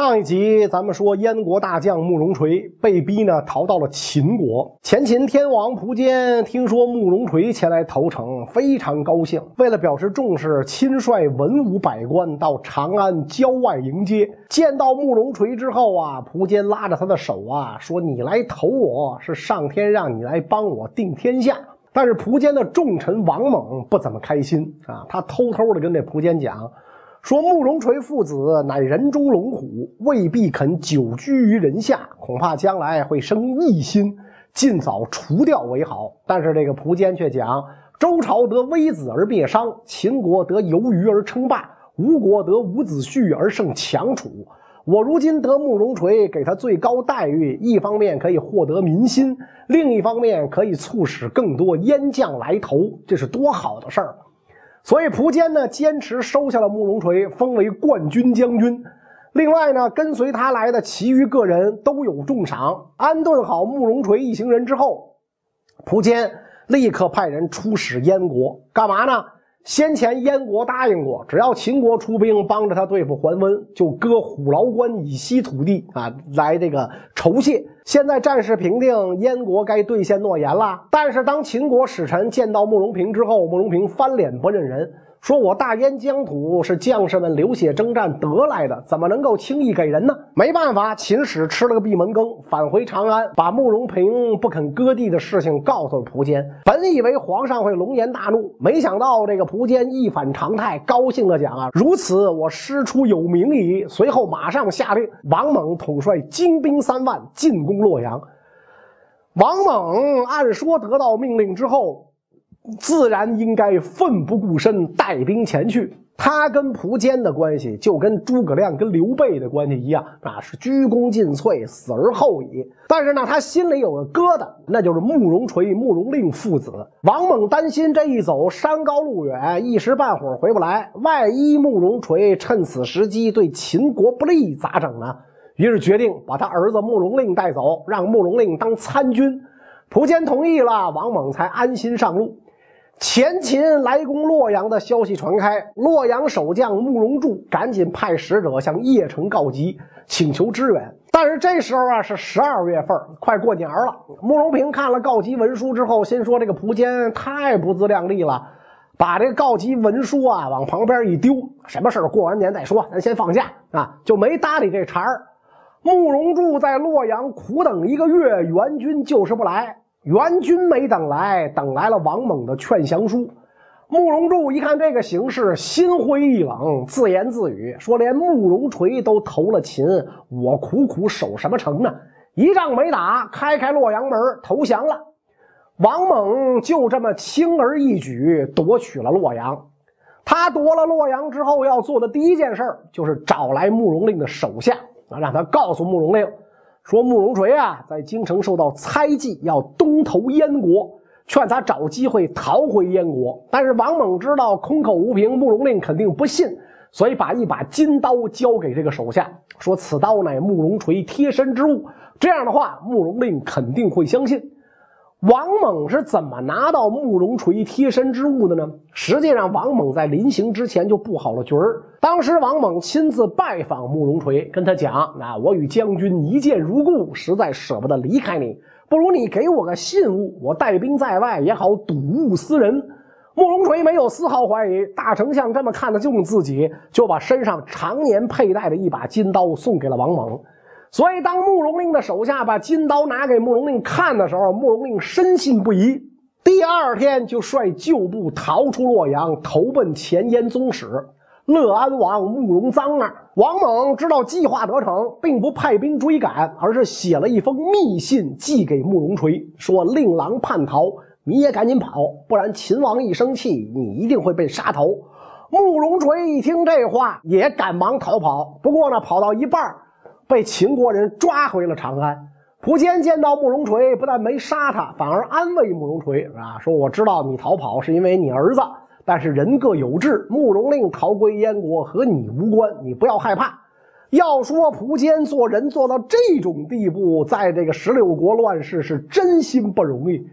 上一集咱们说，燕国大将慕容垂被逼呢逃到了秦国。前秦天王苻坚听说慕容垂前来投诚，非常高兴。为了表示重视，亲率文武百官到长安郊外迎接。见到慕容垂之后啊，苻坚拉着他的手啊，说：“你来投我是上天让你来帮我定天下。”但是苻坚的重臣王猛不怎么开心啊，他偷偷的跟这苻坚讲。说慕容垂父子乃人中龙虎，未必肯久居于人下，恐怕将来会生异心，尽早除掉为好。但是这个苻坚却讲：周朝得微子而灭商，秦国得游鱼而称霸，吴国得伍子胥而胜强楚。我如今得慕容垂，给他最高待遇，一方面可以获得民心，另一方面可以促使更多燕将来投，这是多好的事儿！所以苻坚呢，坚持收下了慕容垂，封为冠军将军。另外呢，跟随他来的其余个人都有重赏。安顿好慕容垂一行人之后，苻坚立刻派人出使燕国，干嘛呢？先前燕国答应过，只要秦国出兵帮着他对付桓温，就割虎牢关以西土地啊，来这个酬谢。现在战事平定，燕国该兑现诺言了。但是当秦国使臣见到慕容平之后，慕容平翻脸不认人。说我大燕疆土是将士们流血征战得来的，怎么能够轻易给人呢？没办法，秦使吃了个闭门羹，返回长安，把慕容平不肯割地的事情告诉了苻坚。本以为皇上会龙颜大怒，没想到这个苻坚一反常态，高兴的讲啊：“如此，我师出有名矣。”随后马上下令，王猛统帅精兵三万进攻洛阳。王猛按说得到命令之后。自然应该奋不顾身带兵前去。他跟苻坚的关系就跟诸葛亮跟刘备的关系一样，啊，是鞠躬尽瘁，死而后已。但是呢，他心里有个疙瘩，那就是慕容垂、慕容令父子。王猛担心这一走山高路远，一时半会儿回不来，万一慕容垂趁此时机对秦国不利，咋整呢？于是决定把他儿子慕容令带走，让慕容令当参军。苻坚同意了，王猛才安心上路。前秦来攻洛阳的消息传开，洛阳守将慕容柱赶紧派使者向邺城告急，请求支援。但是这时候啊，是十二月份，快过年了。慕容平看了告急文书之后，心说这个苻坚太不自量力了，把这个告急文书啊往旁边一丢，什么事过完年再说，咱先放假啊，就没搭理这茬儿。慕容柱在洛阳苦等一个月，援军就是不来。援军没等来，等来了王猛的劝降书。慕容柱一看这个形势，心灰意冷，自言自语说：“连慕容垂都投了秦，我苦苦守什么城呢？一仗没打，开开洛阳门投降了。”王猛就这么轻而易举夺取了洛阳。他夺了洛阳之后，要做的第一件事就是找来慕容令的手下啊，让他告诉慕容令。说慕容垂啊，在京城受到猜忌，要东投燕国，劝他找机会逃回燕国。但是王猛知道空口无凭，慕容令肯定不信，所以把一把金刀交给这个手下，说此刀乃慕容垂贴身之物。这样的话，慕容令肯定会相信。王猛是怎么拿到慕容垂贴身之物的呢？实际上，王猛在临行之前就布好了局儿。当时，王猛亲自拜访慕容垂，跟他讲：“啊，我与将军一见如故，实在舍不得离开你，不如你给我个信物，我带兵在外也好睹物思人。”慕容垂没有丝毫怀疑，大丞相这么看得中自己，就把身上常年佩戴的一把金刀送给了王猛。所以，当慕容令的手下把金刀拿给慕容令看的时候，慕容令深信不疑。第二天，就率旧部逃出洛阳，投奔前燕宗室乐安王慕容臧那儿。王猛知道计划得逞，并不派兵追赶，而是写了一封密信寄给慕容垂，说：“令郎叛逃，你也赶紧跑，不然秦王一生气，你一定会被杀头。”慕容垂一听这话，也赶忙逃跑。不过呢，跑到一半被秦国人抓回了长安。苻坚见到慕容垂，不但没杀他，反而安慰慕容垂啊，说：“我知道你逃跑是因为你儿子，但是人各有志，慕容令逃归燕国和你无关，你不要害怕。要说苻坚做人做到这种地步，在这个十六国乱世是真心不容易。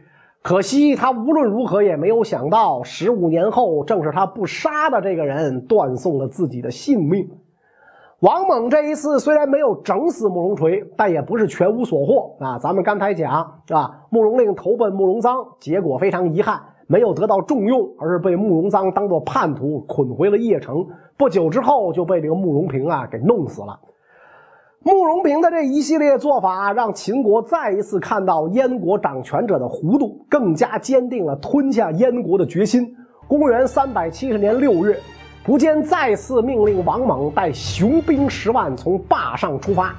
可惜他无论如何也没有想到，十五年后，正是他不杀的这个人断送了自己的性命。”王猛这一次虽然没有整死慕容垂，但也不是全无所获啊。咱们刚才讲啊，慕容令投奔慕容臧，结果非常遗憾，没有得到重用，而是被慕容臧当做叛徒捆回了邺城。不久之后就被这个慕容平啊给弄死了。慕容平的这一系列做法，让秦国再一次看到燕国掌权者的糊涂，更加坚定了吞下燕国的决心。公元三百七十年六月。苻坚再次命令王猛带雄兵十万从坝上出发，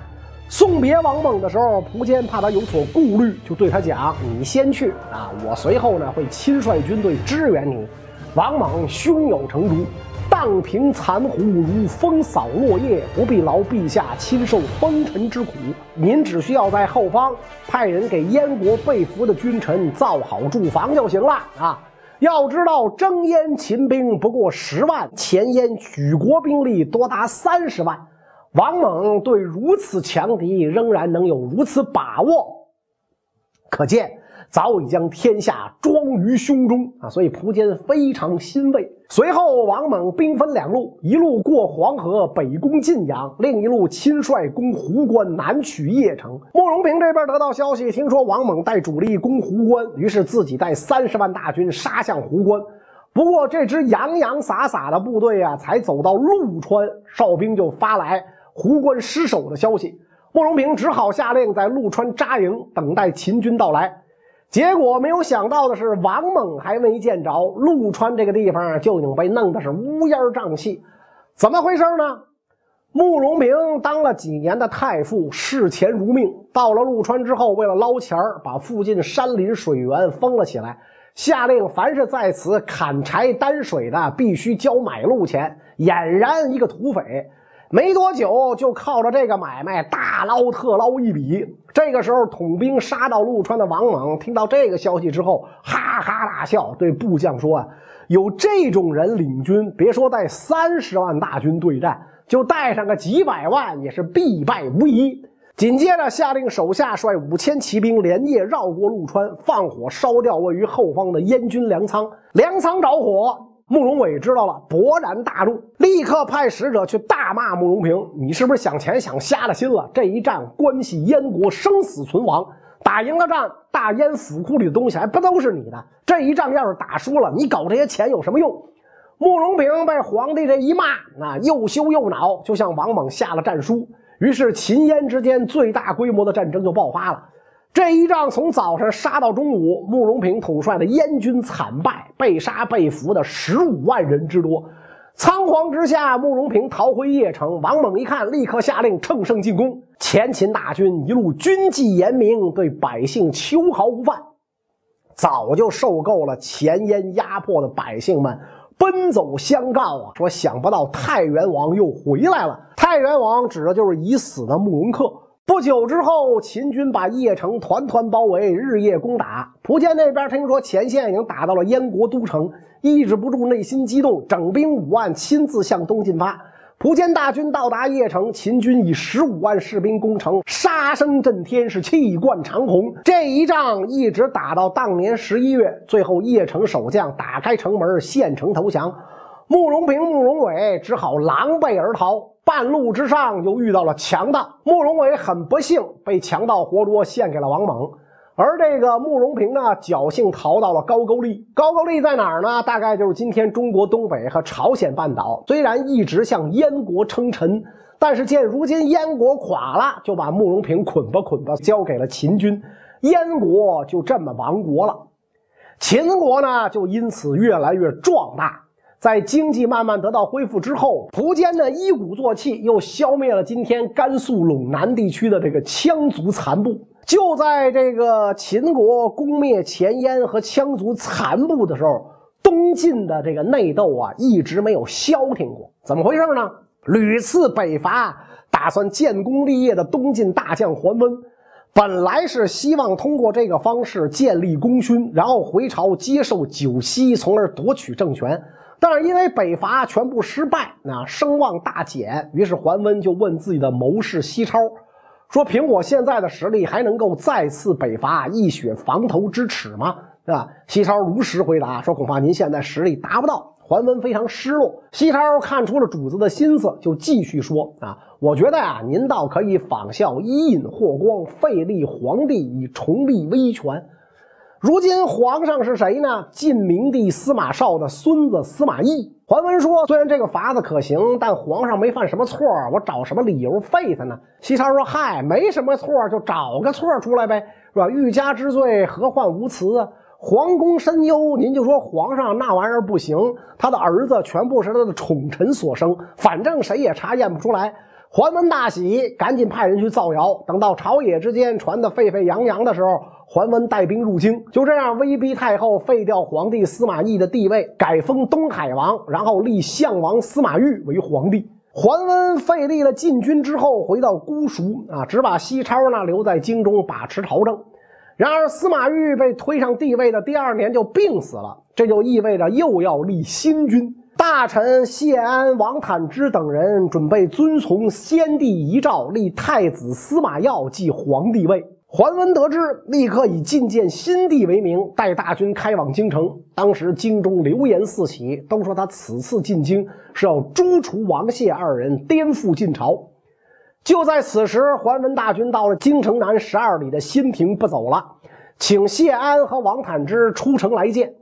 送别王猛的时候，苻坚怕他有所顾虑，就对他讲：“你先去啊，我随后呢会亲率军队支援你。”王猛胸有成竹，荡平残湖如风扫落叶，不必劳陛下亲受风尘之苦。您只需要在后方派人给燕国被俘的君臣造好住房就行了啊。要知道，征燕秦兵不过十万，前燕举国兵力多达三十万。王猛对如此强敌仍然能有如此把握，可见。早已将天下装于胸中啊！所以苻坚非常欣慰。随后，王猛兵分两路，一路过黄河北攻晋阳，另一路亲率攻壶关南取邺城。慕容平这边得到消息，听说王猛带主力攻壶关，于是自己带三十万大军杀向壶关。不过，这支洋洋洒洒的部队啊，才走到陆川，哨兵就发来壶关失守的消息。慕容平只好下令在陆川扎营，等待秦军到来。结果没有想到的是，王猛还没见着陆川这个地方，就已经被弄得是乌烟瘴气。怎么回事呢？慕容明当了几年的太傅，视钱如命。到了陆川之后，为了捞钱，把附近山林水源封了起来，下令凡是在此砍柴担水的，必须交买路钱，俨然一个土匪。没多久，就靠着这个买卖大捞特捞一笔。这个时候，统兵杀到陆川的王猛听到这个消息之后，哈哈大笑，对部将说：“啊，有这种人领军，别说带三十万大军对战，就带上个几百万，也是必败无疑。”紧接着，下令手下率五千骑兵连夜绕过陆川，放火烧掉位于后方的燕军粮仓。粮仓着火。慕容伟知道了，勃然大怒，立刻派使者去大骂慕容平：“你是不是想钱想瞎了心了？这一战关系燕国生死存亡，打赢了仗，大燕府库里的东西还不都是你的？这一仗要是打输了，你搞这些钱有什么用？”慕容平被皇帝这一骂，那又羞又恼，就向王猛下了战书。于是秦燕之间最大规模的战争就爆发了。这一仗从早上杀到中午，慕容平统帅的燕军惨败，被杀被俘的十五万人之多。仓皇之下，慕容平逃回邺城。王猛一看，立刻下令乘胜进攻。前秦大军一路军纪严明，对百姓秋毫无犯。早就受够了前燕压迫的百姓们奔走相告啊，说想不到太原王又回来了。太原王指的就是已死的慕容恪。不久之后，秦军把邺城团团包围，日夜攻打。苻坚那边听说前线已经打到了燕国都城，抑制不住内心激动，整兵五万，亲自向东进发。苻坚大军到达邺城，秦军以十五万士兵攻城，杀声震天，是气贯长虹。这一仗一直打到当年十一月，最后邺城守将打开城门，献城投降。慕容平、慕容伟只好狼狈而逃。半路之上又遇到了强盗，慕容伟很不幸被强盗活捉，献给了王猛。而这个慕容平呢，侥幸逃到了高句丽。高句丽在哪儿呢？大概就是今天中国东北和朝鲜半岛。虽然一直向燕国称臣，但是见如今燕国垮了，就把慕容平捆吧捆吧交给了秦军，燕国就这么亡国了。秦国呢，就因此越来越壮大。在经济慢慢得到恢复之后，苻坚呢一鼓作气，又消灭了今天甘肃陇南地区的这个羌族残部。就在这个秦国攻灭前燕和羌族残部的时候，东晋的这个内斗啊一直没有消停过。怎么回事呢？屡次北伐，打算建功立业的东晋大将桓温，本来是希望通过这个方式建立功勋，然后回朝接受九锡，从而夺取政权。但是因为北伐全部失败，那声望大减，于是桓温就问自己的谋士西超，说：“凭我现在的实力，还能够再次北伐，一雪防头之耻吗？”对吧？西超如实回答说：“恐怕您现在实力达不到。”桓温非常失落。西超看出了主子的心思，就继续说：“啊，我觉得啊，您倒可以仿效伊尹霍光，废立皇帝，以重立威权。如今皇上是谁呢？晋明帝司马绍的孙子司马懿。”桓温说：“虽然这个法子可行，但皇上没犯什么错，我找什么理由废他呢？”西超说：“嗨，没什么错，就找个错出来呗，是吧？欲加之罪，何患无辞啊？皇宫深忧，您就说皇上那玩意儿不行，他的儿子全部是他的宠臣所生，反正谁也查验不出来。”桓温大喜，赶紧派人去造谣。等到朝野之间传得沸沸扬扬的时候，桓温带兵入京，就这样威逼太后废掉皇帝司马懿的地位，改封东海王，然后立相王司马昱为皇帝。桓温废立了禁军之后，回到姑熟啊，只把西超呢留在京中把持朝政。然而司马昱被推上帝位的第二年就病死了，这就意味着又要立新君。大臣谢安、王坦之等人准备遵从先帝遗诏，立太子司马曜继皇帝位。桓温得知，立刻以觐见新帝为名，带大军开往京城。当时京中流言四起，都说他此次进京是要诛除王谢二人，颠覆晋朝。就在此时，桓温大军到了京城南十二里的新亭不走了，请谢安和王坦之出城来见。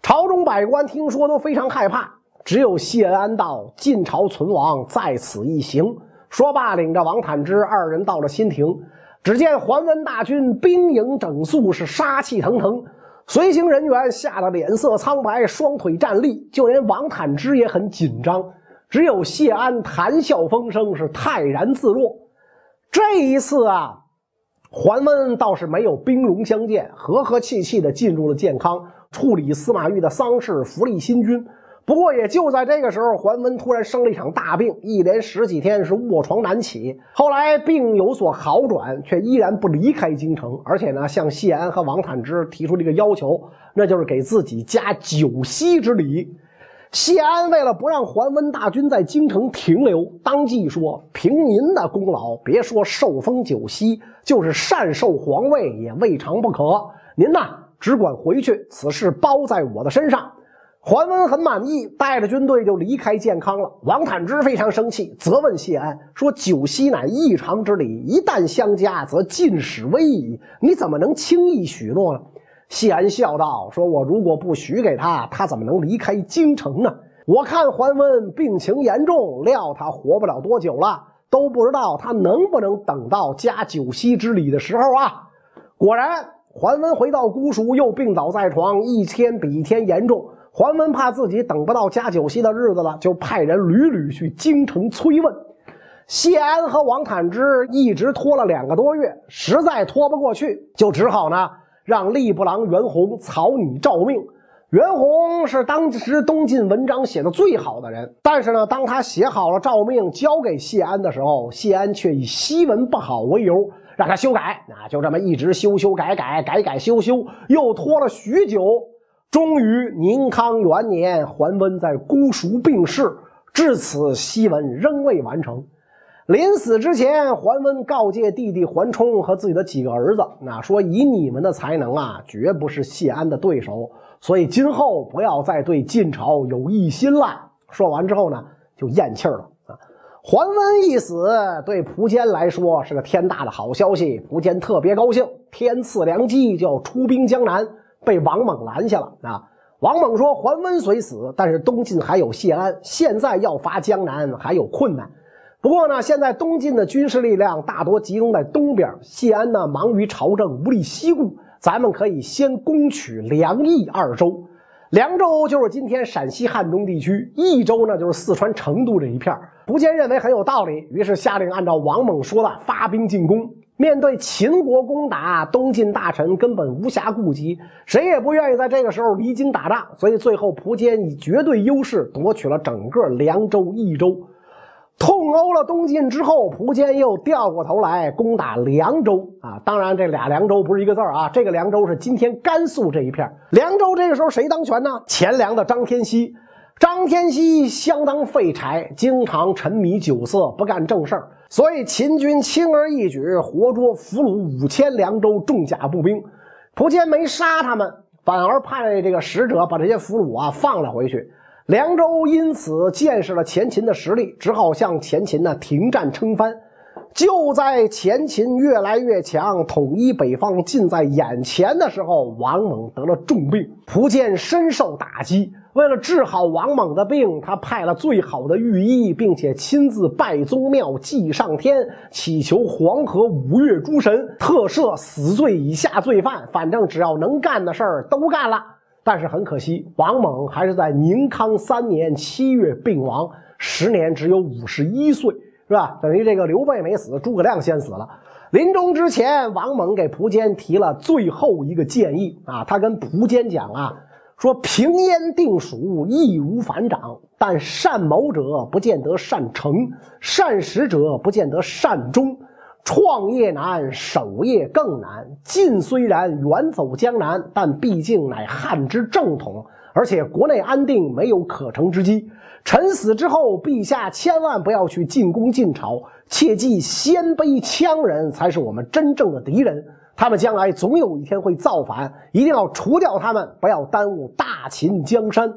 朝中百官听说都非常害怕。只有谢安道：“晋朝存亡在此一行。”说罢，领着王坦之二人到了新亭。只见桓温大军兵营整肃，是杀气腾腾，随行人员吓得脸色苍白，双腿站立。就连王坦之也很紧张。只有谢安谈笑风生，是泰然自若。这一次啊，桓温倒是没有兵戎相见，和和气气的进入了建康，处理司马懿的丧事，扶立新君。不过也就在这个时候，桓温突然生了一场大病，一连十几天是卧床难起。后来病有所好转，却依然不离开京城，而且呢，向谢安和王坦之提出这个要求，那就是给自己加九锡之礼。谢安为了不让桓温大军在京城停留，当即说：“凭您的功劳，别说受封九锡，就是禅受皇位也未尝不可。您呢，只管回去，此事包在我的身上。”桓温很满意，带着军队就离开建康了。王坦之非常生气，责问谢安说：“九锡乃异常之礼，一旦相加，则晋使危矣。你怎么能轻易许诺呢？”谢安笑道：“说我如果不许给他，他怎么能离开京城呢？我看桓温病情严重，料他活不了多久了，都不知道他能不能等到加九锡之礼的时候啊！”果然，桓温回到姑熟，又病倒在床，一天比一天严重。桓温怕自己等不到加九锡的日子了，就派人屡屡去京城催问。谢安和王坦之一直拖了两个多月，实在拖不过去，就只好呢让吏部郎袁弘草拟诏命。袁弘是当时东晋文章写的最好的人，但是呢，当他写好了诏命交给谢安的时候，谢安却以檄文不好为由让他修改。啊，就这么一直修修改改，改改修修，又拖了许久。终于，宁康元年，桓温在姑熟病逝。至此，檄文仍未完成。临死之前，桓温告诫弟弟桓冲和自己的几个儿子：“那说以你们的才能啊，绝不是谢安的对手，所以今后不要再对晋朝有异心了。”说完之后呢，就咽气了啊。桓温一死，对苻坚来说是个天大的好消息。苻坚特别高兴，天赐良机，就要出兵江南。被王猛拦下了啊！王猛说：“桓温虽死，但是东晋还有谢安，现在要伐江南还有困难。不过呢，现在东晋的军事力量大多集中在东边，谢安呢忙于朝政，无力西顾。咱们可以先攻取凉益二州。凉州就是今天陕西汉中地区，益州呢就是四川成都这一片。苻坚认为很有道理，于是下令按照王猛说的发兵进攻。”面对秦国攻打，东晋大臣根本无暇顾及，谁也不愿意在这个时候离京打仗，所以最后苻坚以绝对优势夺取了整个凉州、益州。痛殴了东晋之后，苻坚又掉过头来攻打凉州啊！当然，这俩凉州不是一个字啊，这个凉州是今天甘肃这一片。凉州这个时候谁当权呢？前凉的张天锡。张天锡相当废柴，经常沉迷酒色，不干正事儿，所以秦军轻而易举活捉俘虏五千凉州重甲步兵。苻坚没杀他们，反而派这个使者把这些俘虏啊放了回去。凉州因此见识了前秦的实力，只好向前秦呢停战称藩。就在前秦越来越强、统一北方近在眼前的时候，王猛得了重病，蒲坚深受打击。为了治好王猛的病，他派了最好的御医，并且亲自拜宗庙、祭上天，祈求黄河五岳诸神特赦死罪以下罪犯。反正只要能干的事儿都干了。但是很可惜，王猛还是在宁康三年七月病亡，时年只有五十一岁。是吧？等于这个刘备没死，诸葛亮先死了。临终之前，王猛给蒲坚提了最后一个建议啊，他跟蒲坚讲啊，说平燕定蜀易如反掌，但善谋者不见得善成，善始者不见得善终。创业难，守业更难。晋虽然远走江南，但毕竟乃汉之正统，而且国内安定，没有可乘之机。臣死之后，陛下千万不要去进攻晋朝，切记鲜卑羌人才是我们真正的敌人，他们将来总有一天会造反，一定要除掉他们，不要耽误大秦江山。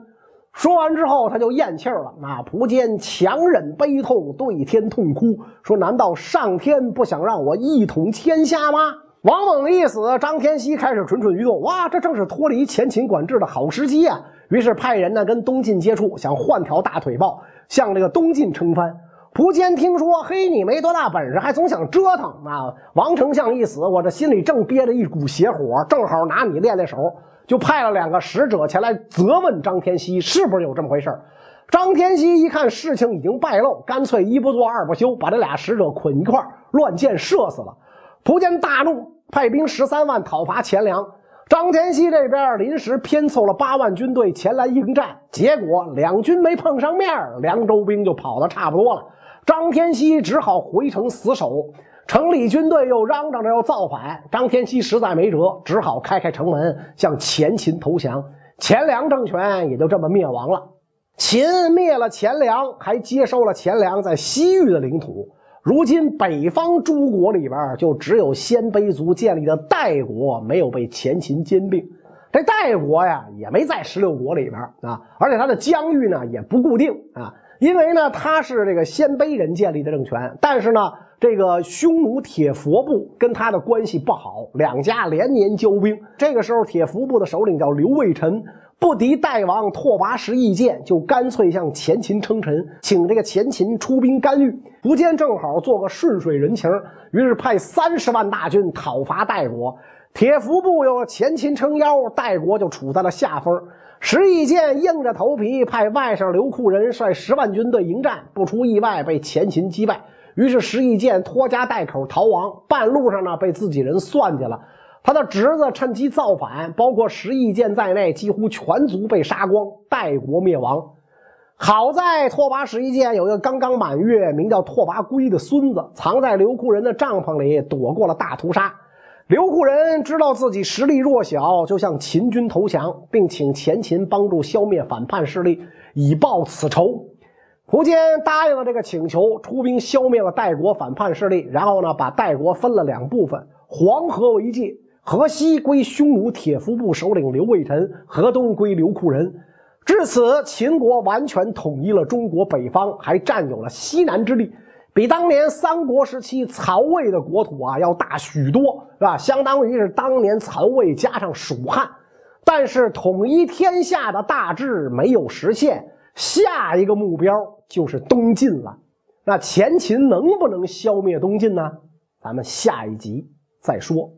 说完之后，他就咽气儿了。那蒲坚强忍悲痛，对天痛哭，说：“难道上天不想让我一统天下吗？”王猛一死，张天锡开始蠢蠢欲动。哇，这正是脱离前秦管制的好时机啊！于是派人呢跟东晋接触，想换条大腿抱，向这个东晋称藩。蒲坚听说，嘿，你没多大本事，还总想折腾啊！王丞相一死，我这心里正憋着一股邪火，正好拿你练练手。就派了两个使者前来责问张天锡是不是有这么回事张天锡一看事情已经败露，干脆一不做二不休，把这俩使者捆一块乱箭射死了。蒲坚大怒，派兵十三万讨伐钱粮。张天锡这边临时拼凑了八万军队前来应战，结果两军没碰上面，凉州兵就跑得差不多了。张天锡只好回城死守。城里军队又嚷嚷着要造反，张天锡实在没辙，只好开开城门向前秦投降，钱粮政权也就这么灭亡了。秦灭了钱粮，还接收了钱粮在西域的领土。如今北方诸国里边，就只有鲜卑族建立的代国没有被前秦兼并。这代国呀，也没在十六国里边啊，而且它的疆域呢也不固定啊，因为呢他是这个鲜卑人建立的政权，但是呢。这个匈奴铁佛部跟他的关系不好，两家连年交兵。这个时候，铁佛部的首领叫刘卫臣，不敌代王拓跋什意见，就干脆向前秦称臣，请这个前秦出兵干预。苻坚正好做个顺水人情，于是派三十万大军讨伐代国。铁佛部有前秦撑腰，代国就处在了下风。石意见硬着头皮派外甥刘库仁率十万军队迎战，不出意外被前秦击败。于是石义建拖家带口逃亡，半路上呢被自己人算计了。他的侄子趁机造反，包括石义建在内，几乎全族被杀光，代国灭亡。好在拓跋石义建有一个刚刚满月，名叫拓跋圭的孙子，藏在刘库人的帐篷里，躲过了大屠杀。刘库人知道自己实力弱小，就向秦军投降，并请前秦帮助消灭反叛势力，以报此仇。苻坚答应了这个请求，出兵消灭了代国反叛势力，然后呢，把代国分了两部分，黄河为界，河西归匈奴铁服部首领刘卫臣，河东归刘库人。至此，秦国完全统一了中国北方，还占有了西南之地，比当年三国时期曹魏的国土啊要大许多，是吧？相当于是当年曹魏加上蜀汉。但是，统一天下的大志没有实现。下一个目标就是东晋了，那前秦能不能消灭东晋呢？咱们下一集再说。